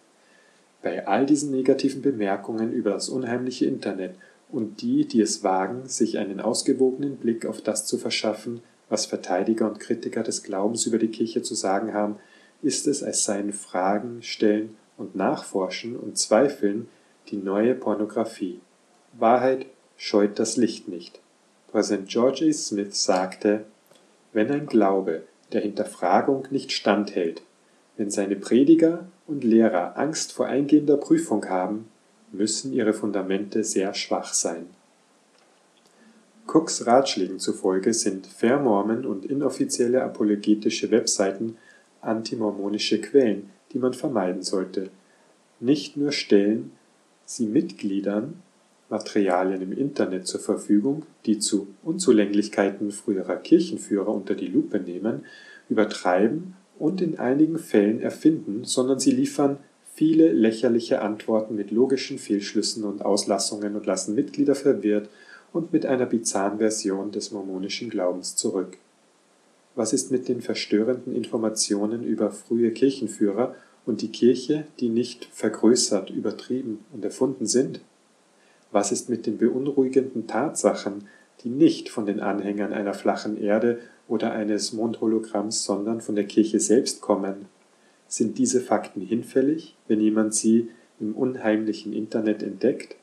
Bei all diesen negativen Bemerkungen über das unheimliche Internet und die, die es wagen, sich einen ausgewogenen Blick auf das zu verschaffen, was Verteidiger und Kritiker des Glaubens über die Kirche zu sagen haben, ist es, als seien Fragen stellen und nachforschen und zweifeln die neue Pornografie. Wahrheit scheut das Licht nicht. Präsident George A. Smith sagte, wenn ein Glaube der Hinterfragung nicht standhält. Wenn seine Prediger und Lehrer Angst vor eingehender Prüfung haben, müssen ihre Fundamente sehr schwach sein. Cooks Ratschlägen zufolge sind Fair Mormon und inoffizielle apologetische Webseiten antimormonische Quellen, die man vermeiden sollte. Nicht nur stellen sie Mitgliedern Materialien im Internet zur Verfügung, die zu Unzulänglichkeiten früherer Kirchenführer unter die Lupe nehmen, übertreiben und in einigen Fällen erfinden, sondern sie liefern viele lächerliche Antworten mit logischen Fehlschlüssen und Auslassungen und lassen Mitglieder verwirrt und mit einer bizarren Version des mormonischen Glaubens zurück. Was ist mit den verstörenden Informationen über frühe Kirchenführer und die Kirche, die nicht vergrößert, übertrieben und erfunden sind? Was ist mit den beunruhigenden Tatsachen, die nicht von den Anhängern einer flachen Erde oder eines Mondhologramms, sondern von der Kirche selbst kommen? Sind diese Fakten hinfällig, wenn jemand sie im unheimlichen Internet entdeckt?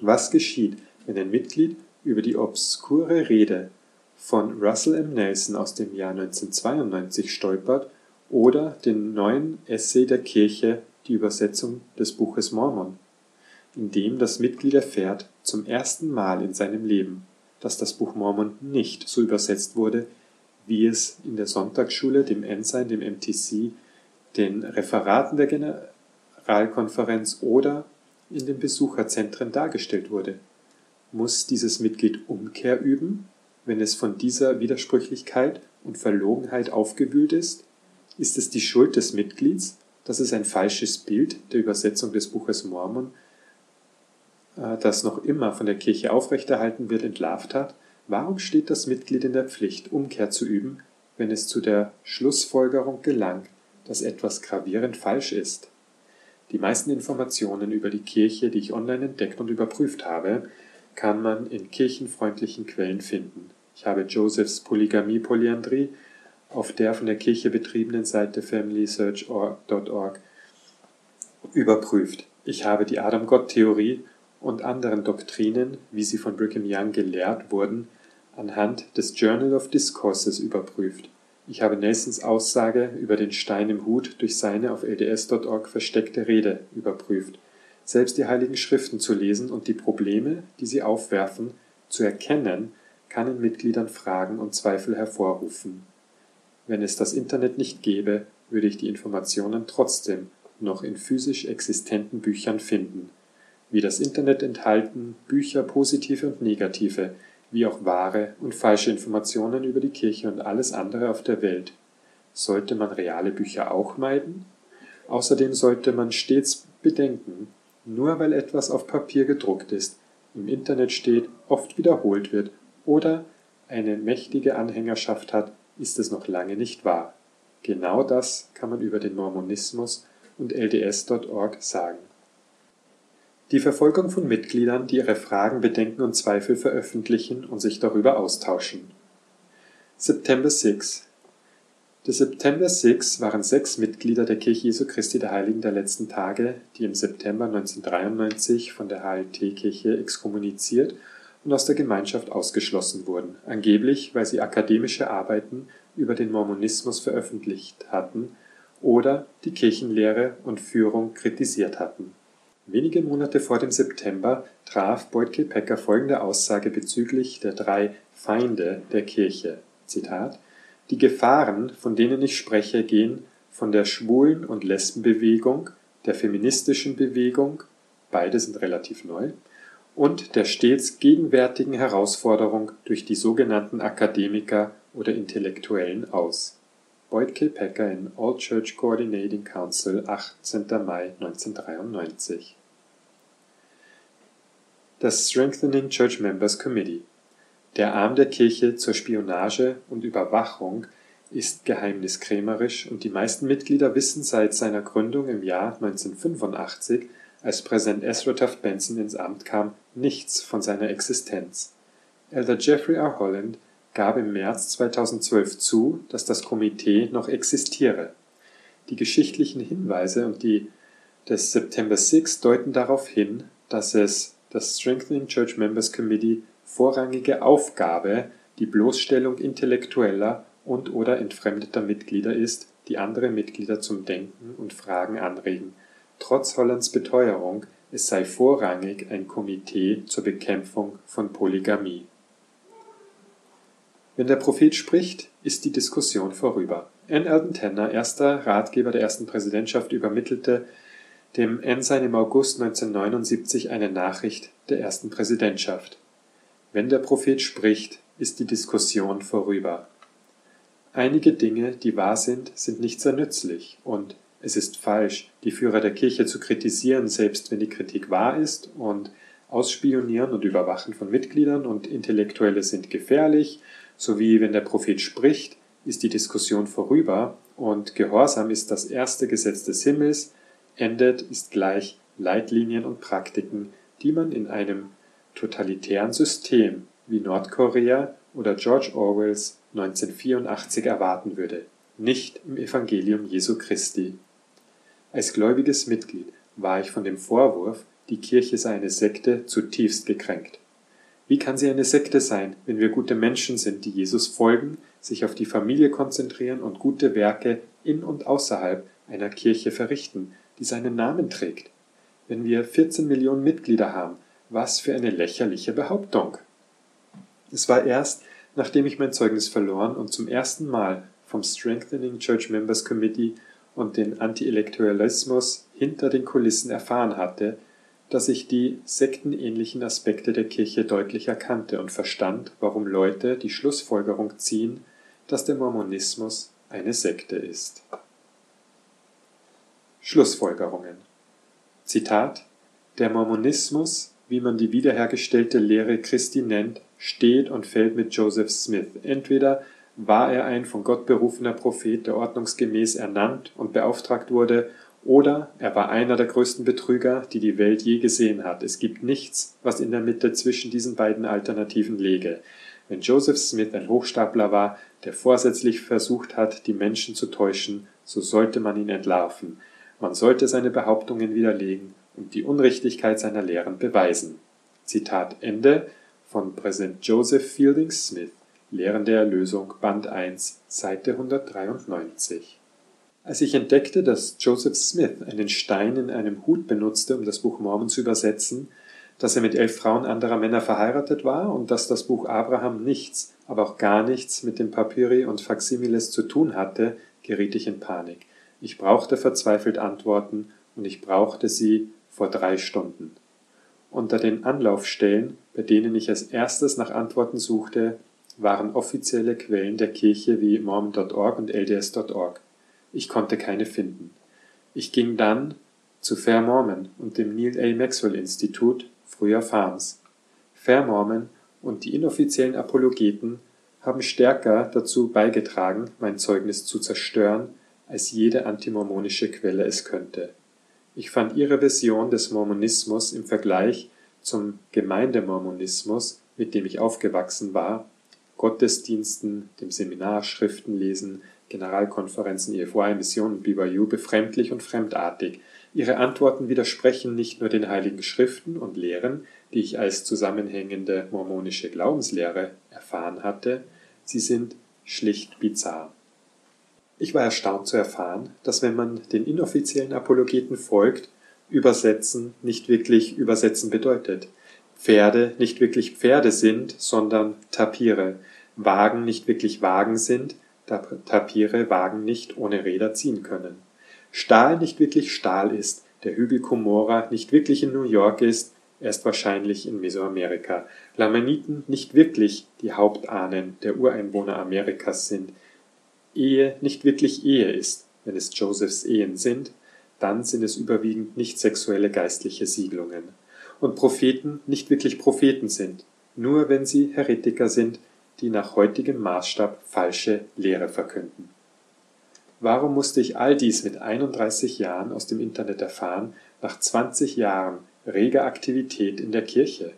Was geschieht, wenn ein Mitglied über die obskure Rede von Russell M. Nelson aus dem Jahr 1992 stolpert oder den neuen Essay der Kirche, die Übersetzung des Buches Mormon? in dem das Mitglied erfährt, zum ersten Mal in seinem Leben, dass das Buch Mormon nicht so übersetzt wurde, wie es in der Sonntagsschule, dem Ensign, dem MTC, den Referaten der Generalkonferenz oder in den Besucherzentren dargestellt wurde. Muss dieses Mitglied Umkehr üben, wenn es von dieser Widersprüchlichkeit und Verlogenheit aufgewühlt ist? Ist es die Schuld des Mitglieds, dass es ein falsches Bild der Übersetzung des Buches Mormon äh, das noch immer von der Kirche aufrechterhalten wird, entlarvt hat, warum steht das Mitglied in der Pflicht, Umkehr zu üben, wenn es zu der Schlussfolgerung gelangt, dass etwas gravierend falsch ist? Die meisten Informationen über die Kirche, die ich online entdeckt und überprüft habe, kann man in kirchenfreundlichen Quellen finden. Ich habe Josephs Polygamie Polyandrie auf der von der Kirche betriebenen Seite familysearch.org überprüft. Ich habe die Adam-Gott-Theorie und anderen Doktrinen, wie sie von Brigham Young gelehrt wurden, anhand des Journal of Discourses überprüft. Ich habe Nelsons Aussage über den Stein im Hut durch seine auf lds.org versteckte Rede überprüft. Selbst die Heiligen Schriften zu lesen und die Probleme, die sie aufwerfen, zu erkennen, kann in Mitgliedern Fragen und Zweifel hervorrufen. Wenn es das Internet nicht gäbe, würde ich die Informationen trotzdem noch in physisch existenten Büchern finden wie das Internet enthalten Bücher positive und negative, wie auch wahre und falsche Informationen über die Kirche und alles andere auf der Welt. Sollte man reale Bücher auch meiden? Außerdem sollte man stets bedenken, nur weil etwas auf Papier gedruckt ist, im Internet steht, oft wiederholt wird oder eine mächtige Anhängerschaft hat, ist es noch lange nicht wahr. Genau das kann man über den Mormonismus und LDS.org sagen. Die Verfolgung von Mitgliedern, die ihre Fragen, Bedenken und Zweifel veröffentlichen und sich darüber austauschen. September 6 Der September 6 waren sechs Mitglieder der Kirche Jesu Christi der Heiligen der letzten Tage, die im September 1993 von der HLT-Kirche exkommuniziert und aus der Gemeinschaft ausgeschlossen wurden, angeblich weil sie akademische Arbeiten über den Mormonismus veröffentlicht hatten oder die Kirchenlehre und Führung kritisiert hatten Wenige Monate vor dem September traf Boyd K. Packer folgende Aussage bezüglich der drei Feinde der Kirche: Zitat, Die Gefahren, von denen ich spreche, gehen von der Schwulen- und Lesbenbewegung, der feministischen Bewegung beide sind relativ neu und der stets gegenwärtigen Herausforderung durch die sogenannten Akademiker oder Intellektuellen aus. Boyd K. Packer in All Church Coordinating Council, 18. Mai 1993 Das Strengthening Church Members Committee Der Arm der Kirche zur Spionage und Überwachung ist geheimniskrämerisch und die meisten Mitglieder wissen seit seiner Gründung im Jahr 1985 als Präsident Ezra Taft Benson ins Amt kam, nichts von seiner Existenz. Elder Jeffrey R. Holland gab im März 2012 zu, dass das Komitee noch existiere. Die geschichtlichen Hinweise und die des September 6 deuten darauf hin, dass es das Strengthening Church Members Committee vorrangige Aufgabe die Bloßstellung intellektueller und/oder entfremdeter Mitglieder ist, die andere Mitglieder zum Denken und Fragen anregen Trotz Hollands Beteuerung, es sei vorrangig ein Komitee zur Bekämpfung von Polygamie. Wenn der Prophet spricht, ist die Diskussion vorüber. N. Alden Tanner, erster Ratgeber der ersten Präsidentschaft, übermittelte dem Ensign im August 1979 eine Nachricht der ersten Präsidentschaft. Wenn der Prophet spricht, ist die Diskussion vorüber. Einige Dinge, die wahr sind, sind nicht sehr nützlich und es ist falsch, die Führer der Kirche zu kritisieren, selbst wenn die Kritik wahr ist und Ausspionieren und Überwachen von Mitgliedern und Intellektuelle sind gefährlich, sowie wenn der Prophet spricht, ist die Diskussion vorüber und Gehorsam ist das erste Gesetz des Himmels, endet ist gleich Leitlinien und Praktiken, die man in einem totalitären System wie Nordkorea oder George Orwells 1984 erwarten würde, nicht im Evangelium Jesu Christi. Als gläubiges Mitglied war ich von dem Vorwurf, die Kirche sei eine Sekte, zutiefst gekränkt. Wie kann sie eine Sekte sein, wenn wir gute Menschen sind, die Jesus folgen, sich auf die Familie konzentrieren und gute Werke in und außerhalb einer Kirche verrichten, die seinen Namen trägt? Wenn wir 14 Millionen Mitglieder haben, was für eine lächerliche Behauptung. Es war erst, nachdem ich mein Zeugnis verloren und zum ersten Mal vom Strengthening Church Members Committee und den Antiintellektualismus hinter den Kulissen erfahren hatte, dass ich die sektenähnlichen Aspekte der Kirche deutlich erkannte und verstand, warum Leute die Schlussfolgerung ziehen, dass der Mormonismus eine Sekte ist. Schlussfolgerungen Zitat Der Mormonismus, wie man die wiederhergestellte Lehre Christi nennt, steht und fällt mit Joseph Smith. Entweder war er ein von Gott berufener Prophet, der ordnungsgemäß ernannt und beauftragt wurde, oder er war einer der größten Betrüger, die die Welt je gesehen hat. Es gibt nichts, was in der Mitte zwischen diesen beiden Alternativen läge. Wenn Joseph Smith ein Hochstapler war, der vorsätzlich versucht hat, die Menschen zu täuschen, so sollte man ihn entlarven. Man sollte seine Behauptungen widerlegen und die Unrichtigkeit seiner Lehren beweisen. Zitat Ende von Präsident Joseph Fielding Smith Lehren der Erlösung, Band 1, Seite 193. Als ich entdeckte, dass Joseph Smith einen Stein in einem Hut benutzte, um das Buch Mormon zu übersetzen, dass er mit elf Frauen anderer Männer verheiratet war und dass das Buch Abraham nichts, aber auch gar nichts mit dem Papyri und Faximiles zu tun hatte, geriet ich in Panik. Ich brauchte verzweifelt Antworten und ich brauchte sie vor drei Stunden. Unter den Anlaufstellen, bei denen ich als erstes nach Antworten suchte, waren offizielle Quellen der Kirche wie Mormon.org und LDS.org. Ich konnte keine finden. Ich ging dann zu Fair Mormon und dem Neil A. Maxwell Institut, früher FARMS. Fair Mormon und die inoffiziellen Apologeten haben stärker dazu beigetragen, mein Zeugnis zu zerstören, als jede antimormonische Quelle es könnte. Ich fand ihre Version des Mormonismus im Vergleich zum Gemeindemormonismus, mit dem ich aufgewachsen war, Gottesdiensten, dem Seminar, Schriftenlesen, Generalkonferenzen, EFY, Missionen, BYU befremdlich und fremdartig. Ihre Antworten widersprechen nicht nur den heiligen Schriften und Lehren, die ich als zusammenhängende mormonische Glaubenslehre erfahren hatte, sie sind schlicht bizarr. Ich war erstaunt zu erfahren, dass wenn man den inoffiziellen Apologeten folgt, übersetzen nicht wirklich übersetzen bedeutet. Pferde nicht wirklich Pferde sind, sondern Tapire. Wagen nicht wirklich Wagen sind, da Tapire Wagen nicht ohne Räder ziehen können. Stahl nicht wirklich Stahl ist, der Hügel Cumorah nicht wirklich in New York ist, er ist wahrscheinlich in Mesoamerika. Lamaniten nicht wirklich die Hauptahnen der Ureinwohner Amerikas sind. Ehe nicht wirklich Ehe ist, wenn es Josephs Ehen sind, dann sind es überwiegend nicht sexuelle geistliche Siedlungen. Und Propheten nicht wirklich Propheten sind, nur wenn sie Heretiker sind, die nach heutigem Maßstab falsche Lehre verkünden. Warum musste ich all dies mit 31 Jahren aus dem Internet erfahren, nach 20 Jahren reger Aktivität in der Kirche?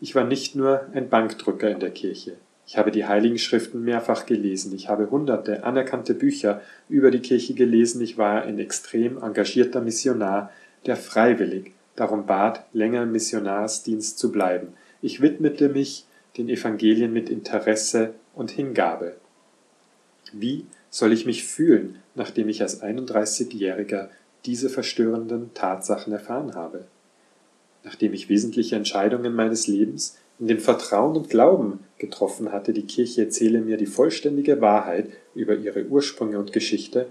Ich war nicht nur ein Bankdrücker in der Kirche. Ich habe die Heiligen Schriften mehrfach gelesen. Ich habe hunderte anerkannte Bücher über die Kirche gelesen. Ich war ein extrem engagierter Missionar, der freiwillig darum bat, länger im Missionarsdienst zu bleiben. Ich widmete mich den Evangelien mit Interesse und Hingabe. Wie soll ich mich fühlen, nachdem ich als 31-Jähriger diese verstörenden Tatsachen erfahren habe? Nachdem ich wesentliche Entscheidungen meines Lebens in dem Vertrauen und Glauben getroffen hatte, die Kirche erzähle mir die vollständige Wahrheit über ihre Ursprünge und Geschichte,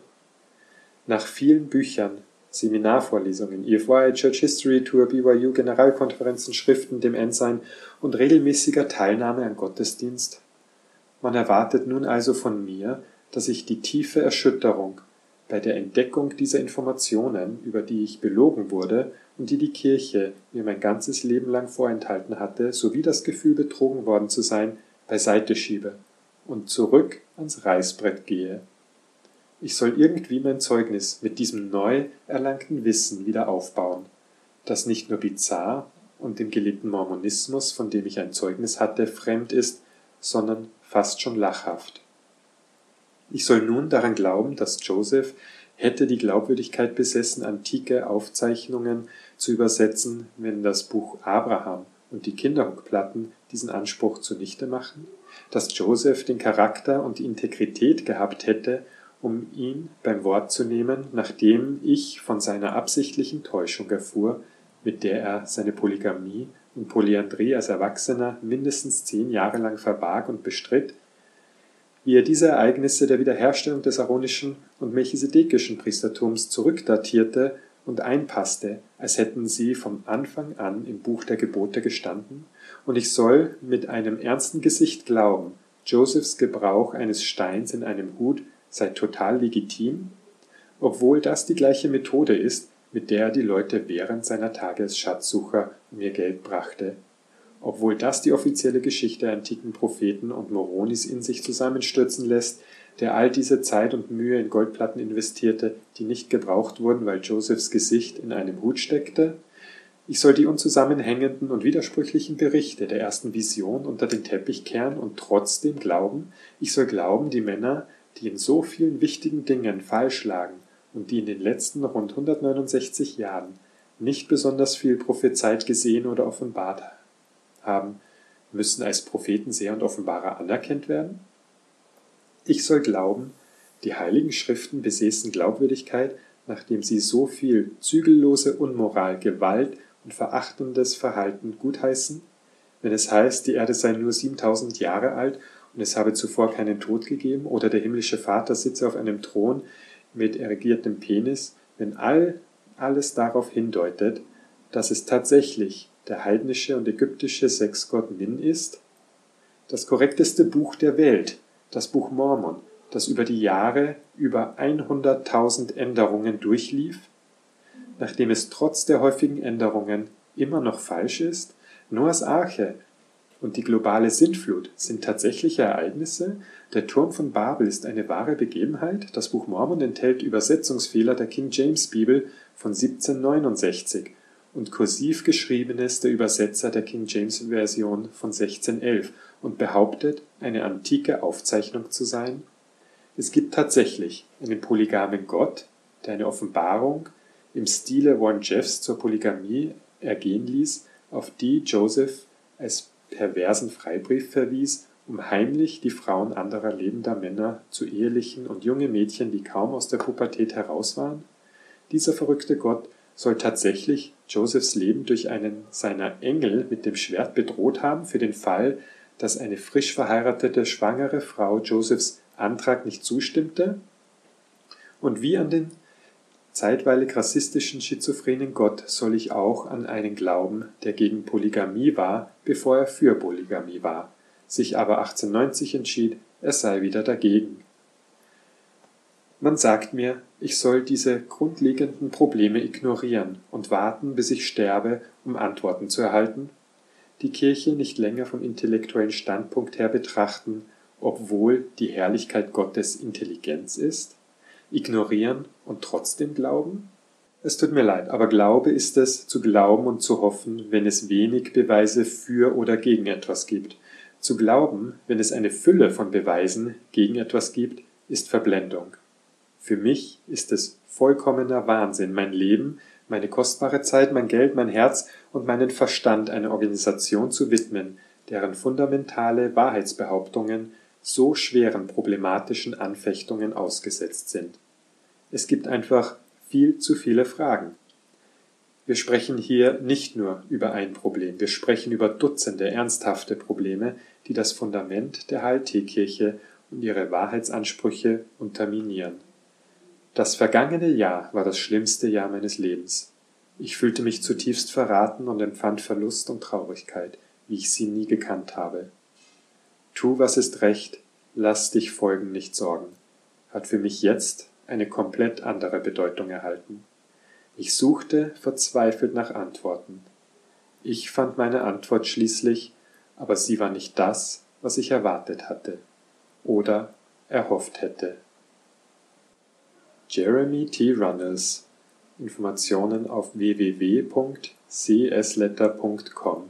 nach vielen Büchern, Seminarvorlesungen, EFY, Church History Tour, BYU, Generalkonferenzen, Schriften, dem Ensign und regelmäßiger Teilnahme an Gottesdienst. Man erwartet nun also von mir, dass ich die tiefe Erschütterung bei der Entdeckung dieser Informationen, über die ich belogen wurde und die die Kirche mir mein ganzes Leben lang vorenthalten hatte, sowie das Gefühl, betrogen worden zu sein, beiseite schiebe und zurück ans Reißbrett gehe. Ich soll irgendwie mein Zeugnis mit diesem neu erlangten Wissen wieder aufbauen, das nicht nur bizarr und dem gelebten Mormonismus, von dem ich ein Zeugnis hatte, fremd ist, sondern fast schon lachhaft. Ich soll nun daran glauben, dass Joseph hätte die Glaubwürdigkeit besessen, antike Aufzeichnungen zu übersetzen, wenn das Buch Abraham und die Kinderrückplatten diesen Anspruch zunichte machen? Dass Joseph den Charakter und die Integrität gehabt hätte, um ihn beim Wort zu nehmen, nachdem ich von seiner absichtlichen Täuschung erfuhr, mit der er seine Polygamie und Polyandrie als Erwachsener mindestens zehn Jahre lang verbarg und bestritt, wie er diese Ereignisse der Wiederherstellung des aaronischen und melchisedekischen Priestertums zurückdatierte und einpasste, als hätten sie vom Anfang an im Buch der Gebote gestanden, und ich soll mit einem ernsten Gesicht glauben, Josephs Gebrauch eines Steins in einem Hut sei total legitim, obwohl das die gleiche Methode ist, mit der er die Leute während seiner Tage als Schatzsucher um ihr Geld brachte obwohl das die offizielle Geschichte der antiken Propheten und Moronis in sich zusammenstürzen lässt, der all diese Zeit und Mühe in Goldplatten investierte, die nicht gebraucht wurden, weil Josephs Gesicht in einem Hut steckte? Ich soll die unzusammenhängenden und widersprüchlichen Berichte der ersten Vision unter den Teppich kehren und trotzdem glauben, ich soll glauben, die Männer, die in so vielen wichtigen Dingen falsch lagen und die in den letzten rund 169 Jahren nicht besonders viel prophezeit gesehen oder offenbart haben, müssen als Prophetenseher und Offenbarer anerkannt werden? Ich soll glauben, die heiligen Schriften besäßen Glaubwürdigkeit, nachdem sie so viel zügellose Unmoral, Gewalt und verachtendes Verhalten gutheißen? Wenn es heißt, die Erde sei nur 7000 Jahre alt und es habe zuvor keinen Tod gegeben oder der himmlische Vater sitze auf einem Thron mit erregiertem Penis, wenn all alles darauf hindeutet, dass es tatsächlich der heidnische und ägyptische Sexgott Min ist, das korrekteste Buch der Welt, das Buch Mormon, das über die Jahre über 100.000 Änderungen durchlief, nachdem es trotz der häufigen Änderungen immer noch falsch ist, Noahs Arche und die globale Sintflut sind tatsächliche Ereignisse, der Turm von Babel ist eine wahre Begebenheit, das Buch Mormon enthält Übersetzungsfehler der King James Bibel von 1769 und kursiv geschriebenes der Übersetzer der King James Version von 1611 und behauptet, eine antike Aufzeichnung zu sein? Es gibt tatsächlich einen polygamen Gott, der eine Offenbarung im Stile Warren Jeffs zur Polygamie ergehen ließ, auf die Joseph als perversen Freibrief verwies, um heimlich die Frauen anderer lebender Männer zu ehelichen und junge Mädchen, die kaum aus der Pubertät heraus waren? Dieser verrückte Gott soll tatsächlich Josephs Leben durch einen seiner Engel mit dem Schwert bedroht haben, für den Fall, dass eine frisch verheiratete schwangere Frau Josephs Antrag nicht zustimmte? Und wie an den zeitweilig rassistischen schizophrenen Gott soll ich auch an einen glauben, der gegen Polygamie war, bevor er für Polygamie war, sich aber 1890 entschied, er sei wieder dagegen. Man sagt mir, ich soll diese grundlegenden Probleme ignorieren und warten, bis ich sterbe, um Antworten zu erhalten? Die Kirche nicht länger vom intellektuellen Standpunkt her betrachten, obwohl die Herrlichkeit Gottes Intelligenz ist? Ignorieren und trotzdem glauben? Es tut mir leid, aber Glaube ist es, zu glauben und zu hoffen, wenn es wenig Beweise für oder gegen etwas gibt. Zu glauben, wenn es eine Fülle von Beweisen gegen etwas gibt, ist Verblendung. Für mich ist es vollkommener Wahnsinn, mein Leben, meine kostbare Zeit, mein Geld, mein Herz und meinen Verstand einer Organisation zu widmen, deren fundamentale Wahrheitsbehauptungen so schweren problematischen Anfechtungen ausgesetzt sind. Es gibt einfach viel zu viele Fragen. Wir sprechen hier nicht nur über ein Problem, wir sprechen über Dutzende ernsthafte Probleme, die das Fundament der HLT-Kirche und ihre Wahrheitsansprüche unterminieren. Das vergangene Jahr war das schlimmste Jahr meines Lebens. Ich fühlte mich zutiefst verraten und empfand Verlust und Traurigkeit, wie ich sie nie gekannt habe. Tu, was ist recht, lass dich Folgen nicht sorgen, hat für mich jetzt eine komplett andere Bedeutung erhalten. Ich suchte verzweifelt nach Antworten. Ich fand meine Antwort schließlich, aber sie war nicht das, was ich erwartet hatte oder erhofft hätte. Jeremy T. Runnels Informationen auf www.csletter.com